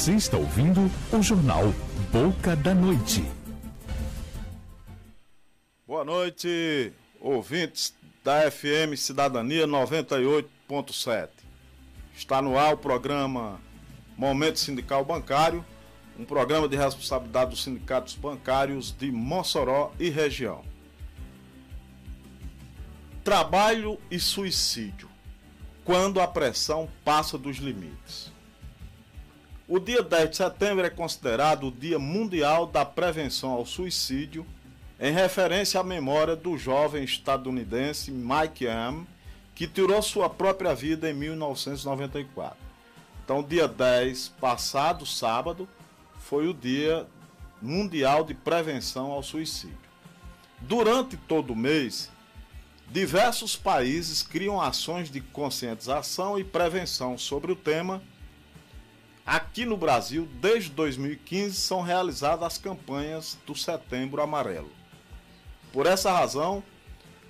Você está ouvindo o jornal Boca da Noite. Boa noite, ouvintes da FM Cidadania 98.7. Está no ar o programa Momento Sindical Bancário, um programa de responsabilidade dos sindicatos bancários de Mossoró e região. Trabalho e suicídio. Quando a pressão passa dos limites. O dia 10 de setembro é considerado o Dia Mundial da Prevenção ao Suicídio, em referência à memória do jovem estadunidense Mike Am, que tirou sua própria vida em 1994. Então, dia 10, passado sábado, foi o Dia Mundial de Prevenção ao Suicídio. Durante todo o mês, diversos países criam ações de conscientização e prevenção sobre o tema Aqui no Brasil, desde 2015, são realizadas as campanhas do Setembro Amarelo. Por essa razão,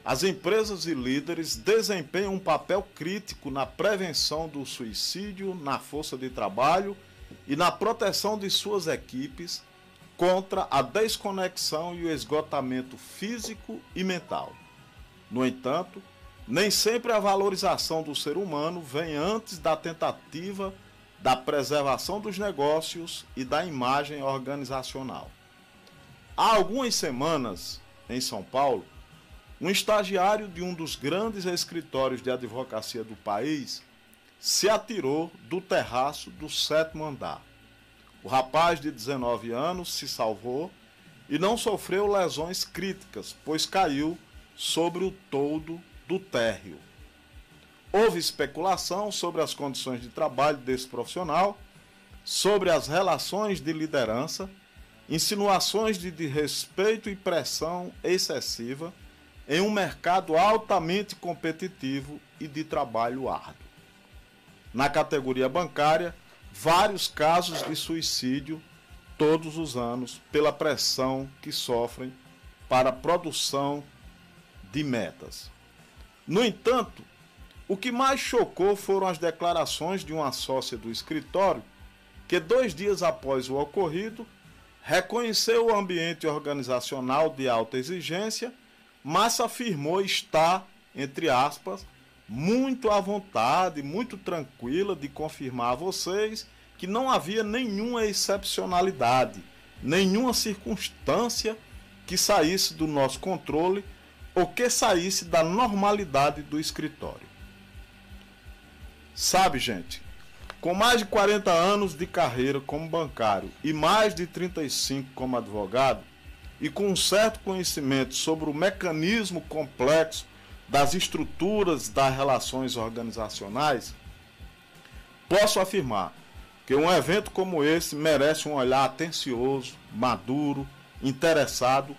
as empresas e líderes desempenham um papel crítico na prevenção do suicídio na força de trabalho e na proteção de suas equipes contra a desconexão e o esgotamento físico e mental. No entanto, nem sempre a valorização do ser humano vem antes da tentativa de da preservação dos negócios e da imagem organizacional. Há algumas semanas, em São Paulo, um estagiário de um dos grandes escritórios de advocacia do país se atirou do terraço do sétimo andar. O rapaz de 19 anos se salvou e não sofreu lesões críticas, pois caiu sobre o toldo do térreo. Houve especulação sobre as condições de trabalho desse profissional, sobre as relações de liderança, insinuações de desrespeito e pressão excessiva em um mercado altamente competitivo e de trabalho árduo. Na categoria bancária, vários casos de suicídio todos os anos pela pressão que sofrem para a produção de metas. No entanto, o que mais chocou foram as declarações de uma sócia do escritório que, dois dias após o ocorrido, reconheceu o ambiente organizacional de alta exigência, mas afirmou estar, entre aspas, muito à vontade, muito tranquila de confirmar a vocês que não havia nenhuma excepcionalidade, nenhuma circunstância que saísse do nosso controle ou que saísse da normalidade do escritório. Sabe, gente, com mais de 40 anos de carreira como bancário e mais de 35 como advogado, e com um certo conhecimento sobre o mecanismo complexo das estruturas das relações organizacionais, posso afirmar que um evento como esse merece um olhar atencioso, maduro, interessado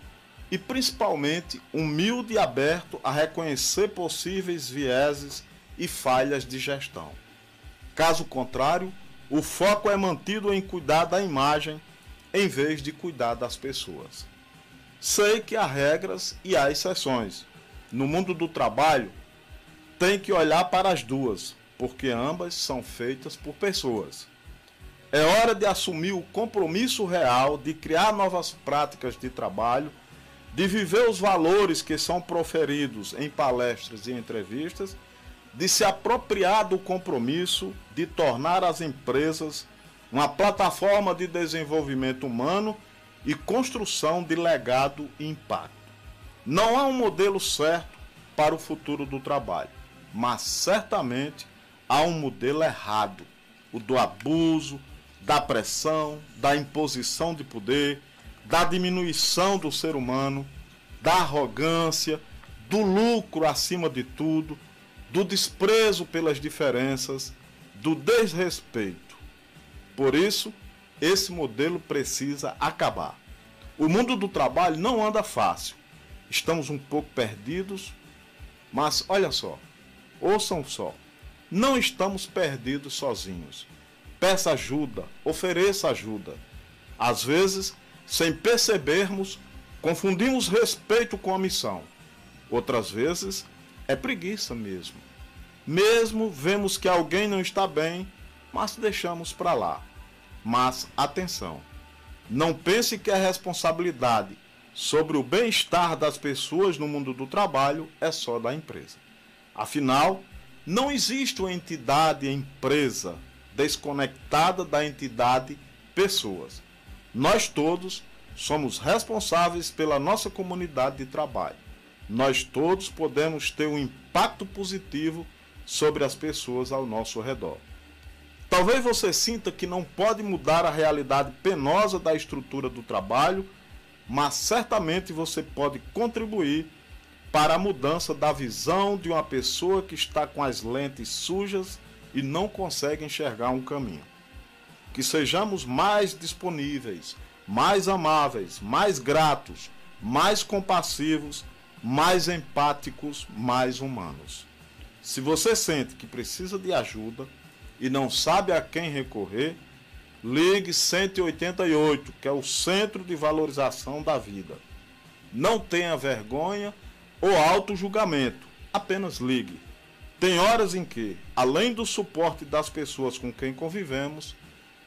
e principalmente humilde e aberto a reconhecer possíveis vieses e falhas de gestão. Caso contrário, o foco é mantido em cuidar da imagem em vez de cuidar das pessoas. Sei que há regras e há exceções. No mundo do trabalho, tem que olhar para as duas, porque ambas são feitas por pessoas. É hora de assumir o compromisso real de criar novas práticas de trabalho, de viver os valores que são proferidos em palestras e entrevistas de se apropriar do compromisso de tornar as empresas uma plataforma de desenvolvimento humano e construção de legado e impacto. Não há um modelo certo para o futuro do trabalho, mas certamente há um modelo errado, o do abuso, da pressão, da imposição de poder, da diminuição do ser humano, da arrogância, do lucro acima de tudo do desprezo pelas diferenças, do desrespeito. Por isso, esse modelo precisa acabar. O mundo do trabalho não anda fácil. Estamos um pouco perdidos, mas olha só, ouçam só, não estamos perdidos sozinhos. Peça ajuda, ofereça ajuda. Às vezes, sem percebermos, confundimos respeito com a missão. Outras vezes, é preguiça mesmo. Mesmo vemos que alguém não está bem, mas deixamos para lá. Mas atenção, não pense que a responsabilidade sobre o bem-estar das pessoas no mundo do trabalho é só da empresa. Afinal, não existe uma entidade empresa desconectada da entidade pessoas. Nós todos somos responsáveis pela nossa comunidade de trabalho. Nós todos podemos ter um impacto positivo sobre as pessoas ao nosso redor. Talvez você sinta que não pode mudar a realidade penosa da estrutura do trabalho, mas certamente você pode contribuir para a mudança da visão de uma pessoa que está com as lentes sujas e não consegue enxergar um caminho. Que sejamos mais disponíveis, mais amáveis, mais gratos, mais compassivos, mais empáticos, mais humanos. Se você sente que precisa de ajuda e não sabe a quem recorrer, ligue 188, que é o Centro de Valorização da Vida. Não tenha vergonha ou auto-julgamento, apenas ligue. Tem horas em que, além do suporte das pessoas com quem convivemos,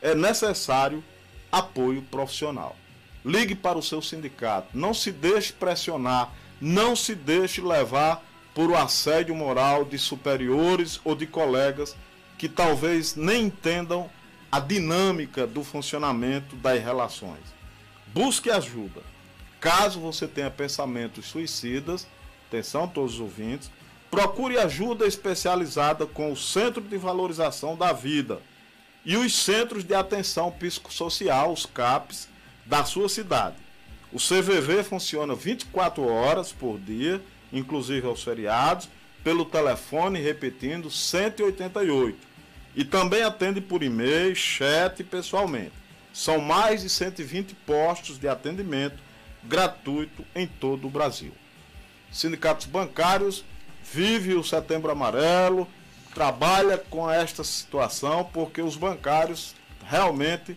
é necessário apoio profissional. Ligue para o seu sindicato, não se deixe pressionar, não se deixe levar por o assédio moral de superiores ou de colegas que talvez nem entendam a dinâmica do funcionamento das relações. Busque ajuda. Caso você tenha pensamentos suicidas, atenção todos os ouvintes, procure ajuda especializada com o Centro de Valorização da Vida e os Centros de Atenção Psicossocial, os CAPs, da sua cidade. O CVV funciona 24 horas por dia inclusive aos feriados, pelo telefone, repetindo, 188. E também atende por e-mail, chat e pessoalmente. São mais de 120 postos de atendimento gratuito em todo o Brasil. Sindicatos bancários vive o Setembro Amarelo, trabalha com esta situação porque os bancários realmente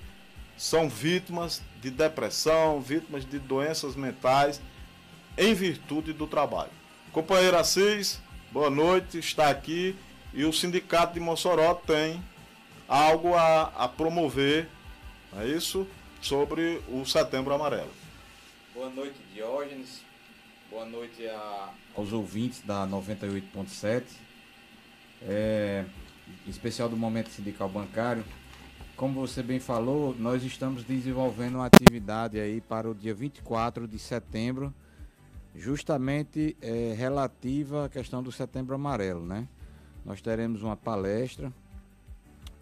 são vítimas de depressão, vítimas de doenças mentais em virtude do trabalho. Companheiro Assis, boa noite, está aqui e o Sindicato de Mossoró tem algo a, a promover, é isso? Sobre o Setembro Amarelo. Boa noite, Diógenes. Boa noite a, aos ouvintes da 98.7. É, em especial do Momento Sindical Bancário. Como você bem falou, nós estamos desenvolvendo uma atividade aí para o dia 24 de setembro, justamente é, relativa à questão do Setembro Amarelo, né? Nós teremos uma palestra,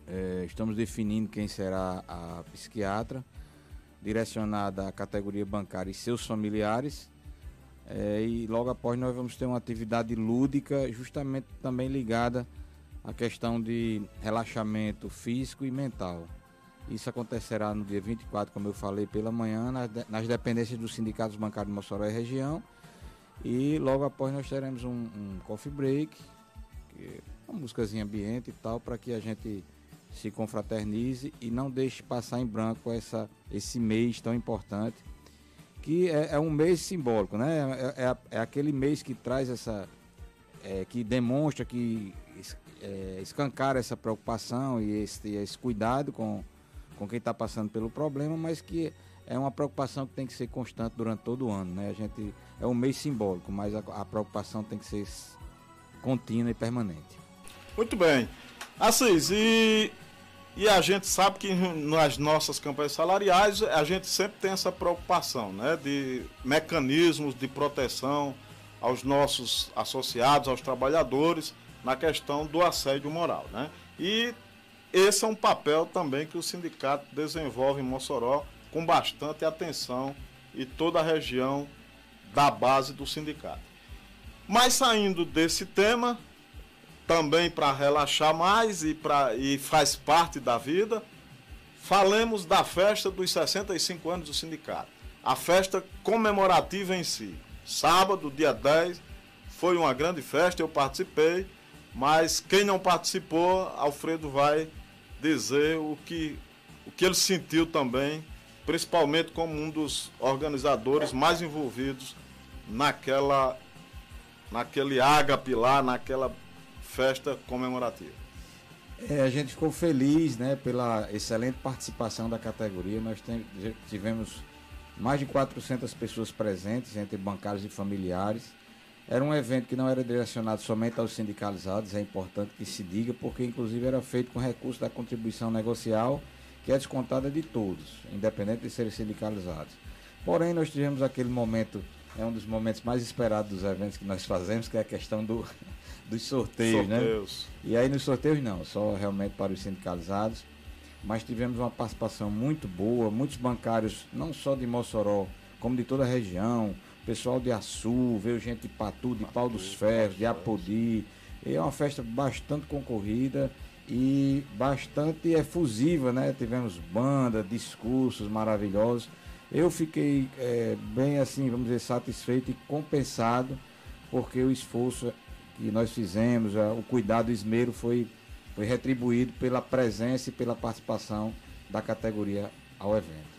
é, estamos definindo quem será a psiquiatra, direcionada à categoria bancária e seus familiares. É, e logo após nós vamos ter uma atividade lúdica, justamente também ligada à questão de relaxamento físico e mental. Isso acontecerá no dia 24, como eu falei, pela manhã, nas, dependências dos sindicatos bancários de Mossoró e região e logo após nós teremos um, um coffee break, é uma músicazinha ambiente e tal, para que a gente se confraternize e não deixe passar em branco essa, esse mês tão importante, que é, é um mês simbólico, né? É, é, é, aquele mês que traz essa. É, que demonstra que é, escancar essa preocupação e esse, esse cuidado com, com quem está passando pelo problema, mas que é uma preocupação que tem que ser constante durante todo o ano, né? A gente é um mês simbólico, mas a, a preocupação tem que ser contínua e permanente. Muito bem. Assis, e, e a gente sabe que nas nossas campanhas salariais a gente sempre tem essa preocupação, né? De mecanismos de proteção aos nossos associados, aos trabalhadores, na questão do assédio moral, né? E esse é um papel também que o sindicato desenvolve em Mossoró com bastante atenção e toda a região da base do sindicato. Mas saindo desse tema, também para relaxar mais e, pra, e faz parte da vida, falemos da festa dos 65 anos do sindicato. A festa comemorativa em si. Sábado, dia 10, foi uma grande festa, eu participei, mas quem não participou, Alfredo vai dizer o que, o que ele sentiu também principalmente como um dos organizadores mais envolvidos naquela naquele ágape lá, naquela festa comemorativa. É, a gente ficou feliz né, pela excelente participação da categoria. Nós tem, tivemos mais de 400 pessoas presentes, entre bancários e familiares. Era um evento que não era direcionado somente aos sindicalizados, é importante que se diga, porque inclusive era feito com recurso da contribuição negocial, que é descontada de todos, independente de serem sindicalizados. Porém, nós tivemos aquele momento, é um dos momentos mais esperados dos eventos que nós fazemos, que é a questão do, dos sorteios, né? sorteios, né? E aí nos sorteios não, só realmente para os sindicalizados. Mas tivemos uma participação muito boa, muitos bancários, não só de Mossoró, como de toda a região, pessoal de Açu, veio gente de Patu, de Pau dos Ferros, de Apodi. é uma festa bastante concorrida e bastante efusiva, né? Tivemos banda, discursos maravilhosos. Eu fiquei é, bem assim, vamos dizer, satisfeito e compensado, porque o esforço que nós fizemos, o cuidado, o esmero foi, foi retribuído pela presença e pela participação da categoria ao evento.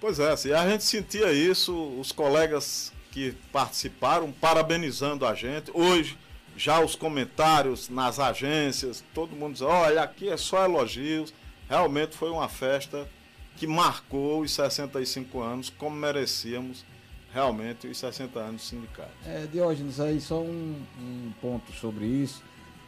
Pois é, assim, a gente sentia isso, os colegas que participaram parabenizando a gente. Hoje, já os comentários nas agências, todo mundo diz, olha, aqui é só elogios. Realmente foi uma festa que marcou os 65 anos como merecíamos realmente os 60 anos do. É, Diógenes, aí só um, um ponto sobre isso.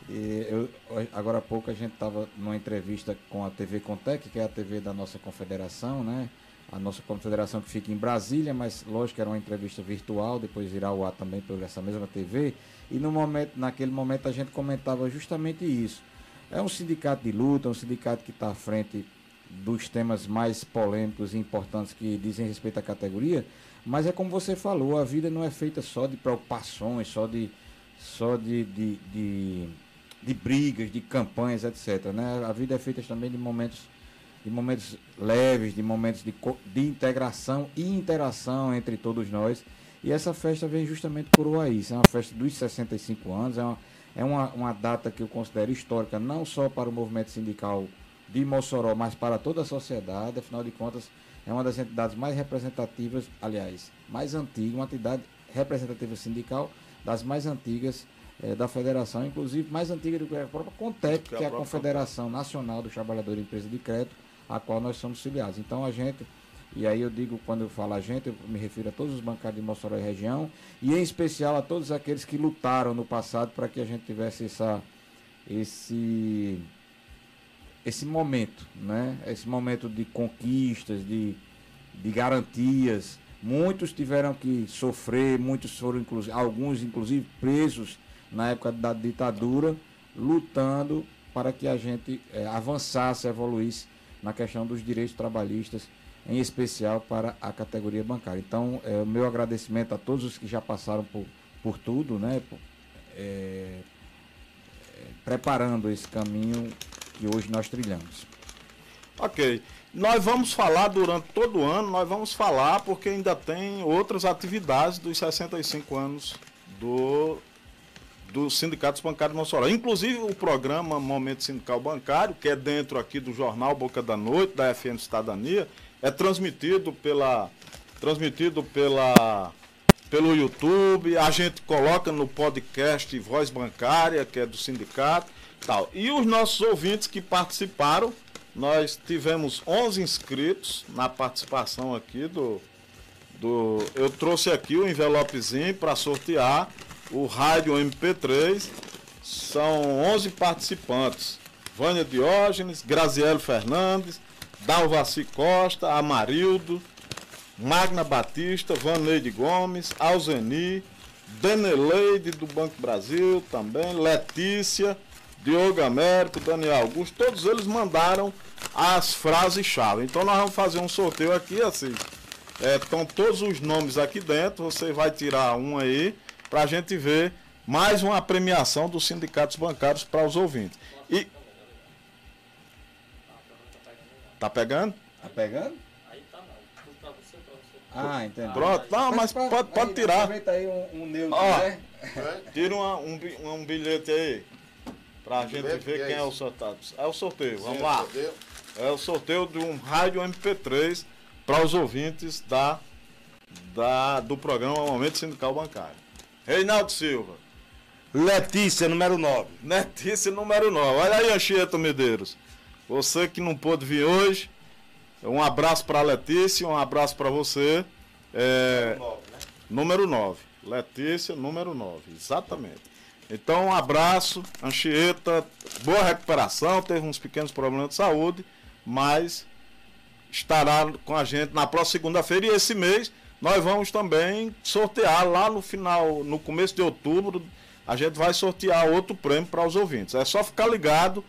Eu, agora há pouco a gente estava numa entrevista com a TV Contec, que é a TV da nossa confederação, né? A nossa confederação que fica em Brasília, mas lógico que era uma entrevista virtual, depois irá ao ar também por essa mesma TV. E no momento, naquele momento a gente comentava justamente isso. É um sindicato de luta, um sindicato que está à frente dos temas mais polêmicos e importantes que dizem respeito à categoria, mas é como você falou, a vida não é feita só de preocupações, só de, só de, de, de, de brigas, de campanhas, etc. Né? A vida é feita também de momentos, de momentos leves, de momentos de, de integração e interação entre todos nós. E essa festa vem justamente por isso. É uma festa dos 65 anos, é uma, é uma, uma data que eu considero histórica, não só para o movimento sindical de Mossoró, mas para toda a sociedade. Afinal de contas, é uma das entidades mais representativas, aliás, mais antiga, uma entidade representativa sindical das mais antigas é, da federação, inclusive mais antiga do que a própria CONTEC, que, é a, Confederação Nacional dos Trabalhadores de Empresa de Crédito, a qual nós somos filiados. Então a gente, e aí eu digo, quando eu falo a gente, eu me refiro a todos os bancários de Mossoró e região, e em especial a todos aqueles que lutaram no passado para que a gente tivesse essa, esse esse momento, né? Esse momento de conquistas, de, de garantias. Muitos tiveram que sofrer, muitos foram inclusive, alguns inclusive presos na época da ditadura, lutando para que a gente é, avançasse, evoluísse na questão dos direitos trabalhistas, em especial para a categoria bancária. Então, é, o meu agradecimento a todos os que já passaram por, por tudo, né? É, preparando esse caminho que hoje nós trilhamos. Ok. Nós vamos falar durante todo o ano, nós vamos falar porque ainda tem outras atividades dos 65 anos do, do Sindicato Bancário de Mossoró. Inclusive o programa Momento Sindical Bancário, que é dentro aqui do jornal Boca da Noite, da FM Cidadania, é transmitido pela transmitido pela pelo YouTube, a gente coloca no podcast Voz Bancária, que é do sindicato, tal. E os nossos ouvintes que participaram, nós tivemos 11 inscritos na participação aqui do do eu trouxe aqui o envelopezinho para sortear o rádio MP3. São 11 participantes. Vânia Diógenes, Graziele Fernandes, Dalvaci Costa, Amarildo, Magna Batista, Vaneide Gomes, Alzeni, Deneleide do Banco Brasil também, Letícia, Diogo Américo, Daniel Augusto, todos eles mandaram as frases-chave. Então nós vamos fazer um sorteio aqui assim. É, estão todos os nomes aqui dentro, você vai tirar um aí para a gente ver mais uma premiação dos sindicatos bancários para os ouvintes. E tá pegando? Tá pegando? Ah, entendi. Pronto, não, mas, pode, pode tirar. Aproveita aí um, um neutro, Ó, né? Tira uma, um, um bilhete aí. Pra um gente ver quem é, é, o sorteio. É o sorteio, Sim, vamos lá. É o sorteio de um rádio MP3 para os ouvintes da, da, do programa Momento Sindical Bancário. Reinaldo Silva. Letícia, número 9. Letícia, número 9. Olha aí, Anchieta Medeiros. Você que não pôde vir hoje, um abraço para Letícia, um abraço para você. É, número 9. Letícia, número 9. Exatamente. Então, um abraço, Anchieta, boa recuperação, teve uns pequenos problemas de saúde, mas estará com a gente na próxima segunda-feira e esse mês nós vamos também sortear lá no final, no começo de outubro, a gente vai sortear outro prêmio para os ouvintes. É só ficar ligado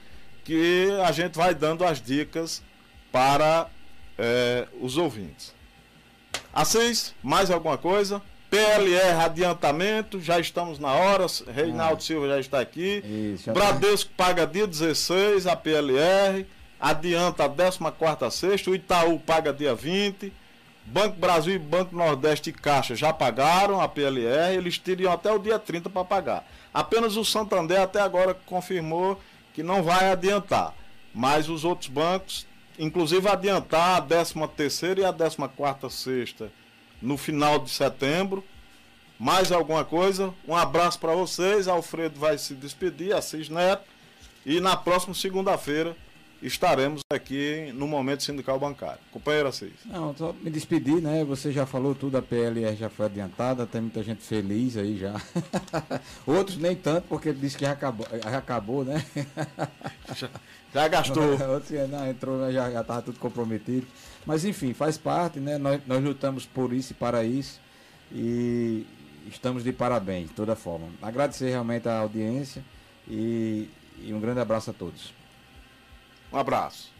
que a gente vai dando as dicas para é, os ouvintes. Assis, mais alguma coisa? PLR adiantamento, já estamos na hora. Reinaldo ah. Silva já está aqui. Isso, já Bradesco tá. paga dia 16 a PLR, adianta a 14 sexta. O Itaú paga dia 20. Banco Brasil e Banco Nordeste e Caixa já pagaram a PLR, eles teriam até o dia 30 para pagar. Apenas o Santander até agora confirmou que não vai adiantar. Mas os outros bancos, inclusive adiantar a 13 terceira e a 14 sexta no final de setembro. Mais alguma coisa? Um abraço para vocês. Alfredo vai se despedir, Assis Neto. E na próxima segunda-feira estaremos aqui no Momento Sindical Bancário. Companheiro Assis. Não, só me despedir, né? Você já falou tudo, a PLR já foi adiantada, tem muita gente feliz aí já. Outros nem tanto, porque disse que já acabou, já acabou né? já, já gastou. Outros não, entrou, já estava tudo comprometido. Mas enfim, faz parte, né? Nós, nós lutamos por isso e para isso. E estamos de parabéns, de toda forma. Agradecer realmente a audiência e, e um grande abraço a todos. Um abraço.